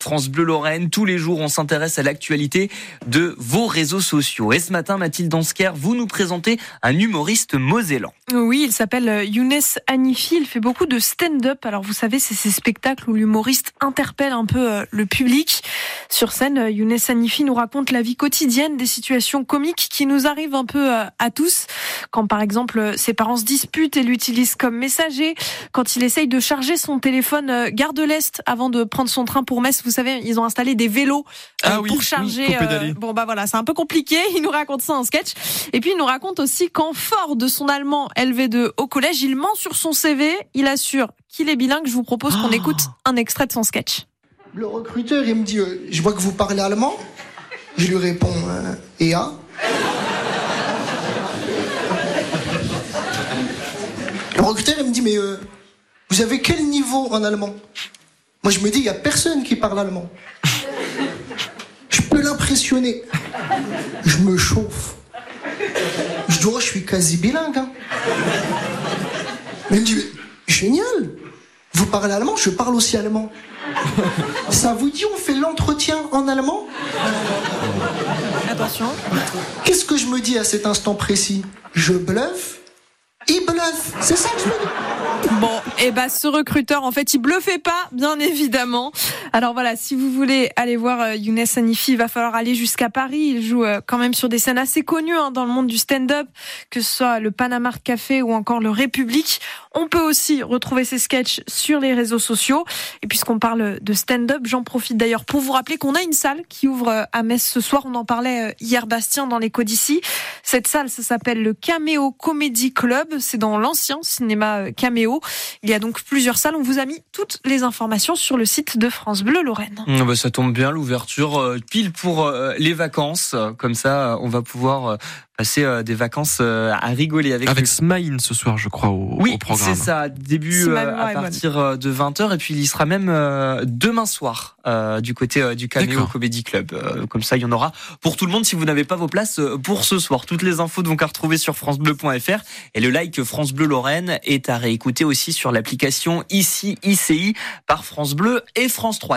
France Bleu Lorraine. Tous les jours, on s'intéresse à l'actualité de vos réseaux sociaux. Et ce matin, Mathilde Dansker, vous nous présentez un humoriste mosellan. Oui, il s'appelle euh, Younes Hanifi. Il fait beaucoup de stand-up. Alors, vous savez, c'est ces spectacles où l'humoriste interpelle un peu euh, le public. Sur scène, euh, Younes Hanifi nous raconte la vie quotidienne, des situations comiques qui nous arrivent un peu à tous. Quand, par exemple, ses parents se disputent et l'utilisent comme messager. Quand il essaye de charger son téléphone Gare de l'Est avant de prendre son train pour Metz vous savez, ils ont installé des vélos euh, ah pour charger. Euh, bon bah voilà, c'est un peu compliqué. Il nous raconte ça en sketch. Et puis il nous raconte aussi qu'en fort de son allemand LV2 au collège, il ment sur son CV. Il assure qu'il est bilingue. Je vous propose qu'on ah. écoute un extrait de son sketch. Le recruteur, il me dit, euh, je vois que vous parlez allemand. Je lui réponds, et à Le recruteur, il me dit, mais vous avez quel niveau en allemand? Moi, je me dis, il n'y a personne qui parle allemand. Je peux l'impressionner. Je me chauffe. Je dois, je suis quasi bilingue. Hein. Il me dit, génial. Vous parlez allemand, je parle aussi allemand. Ça vous dit, on fait l'entretien en allemand Attention. Qu'est-ce que je me dis à cet instant précis? Je bluffe Il bluffe. C'est ça que je me dis. Bon, et eh bah ben, ce recruteur, en fait, il bluffait pas, bien évidemment. Alors voilà, si vous voulez aller voir euh, Younes Hanifi, il va falloir aller jusqu'à Paris. Il joue euh, quand même sur des scènes assez connues hein, dans le monde du stand-up, que ce soit le Panama Café ou encore le République. On peut aussi retrouver ses sketchs sur les réseaux sociaux. Et puisqu'on parle de stand-up, j'en profite d'ailleurs pour vous rappeler qu'on a une salle qui ouvre euh, à Metz ce soir. On en parlait hier, Bastien, dans les d'ici. Cette salle, ça s'appelle le Cameo Comedy Club. C'est dans l'ancien cinéma Il y a donc plusieurs salles. On vous a mis toutes les informations sur le site de France Bleu Lorraine. Ah bah, ça tombe bien, l'ouverture euh, pile pour euh, les vacances. Comme ça, on va pouvoir euh, passer des vacances à rigoler avec avec Smile ce soir je crois au, oui, programme. c'est ça. Début à partir de 20h et puis il y sera même demain soir du côté du Cameo Comedy Club. Comme ça il y en aura pour tout le monde si vous n'avez pas vos places pour ce soir. Toutes les infos donc à retrouver sur francebleu.fr et le like France Bleu Lorraine est à réécouter aussi sur l'application ici ICI par France Bleu et France 3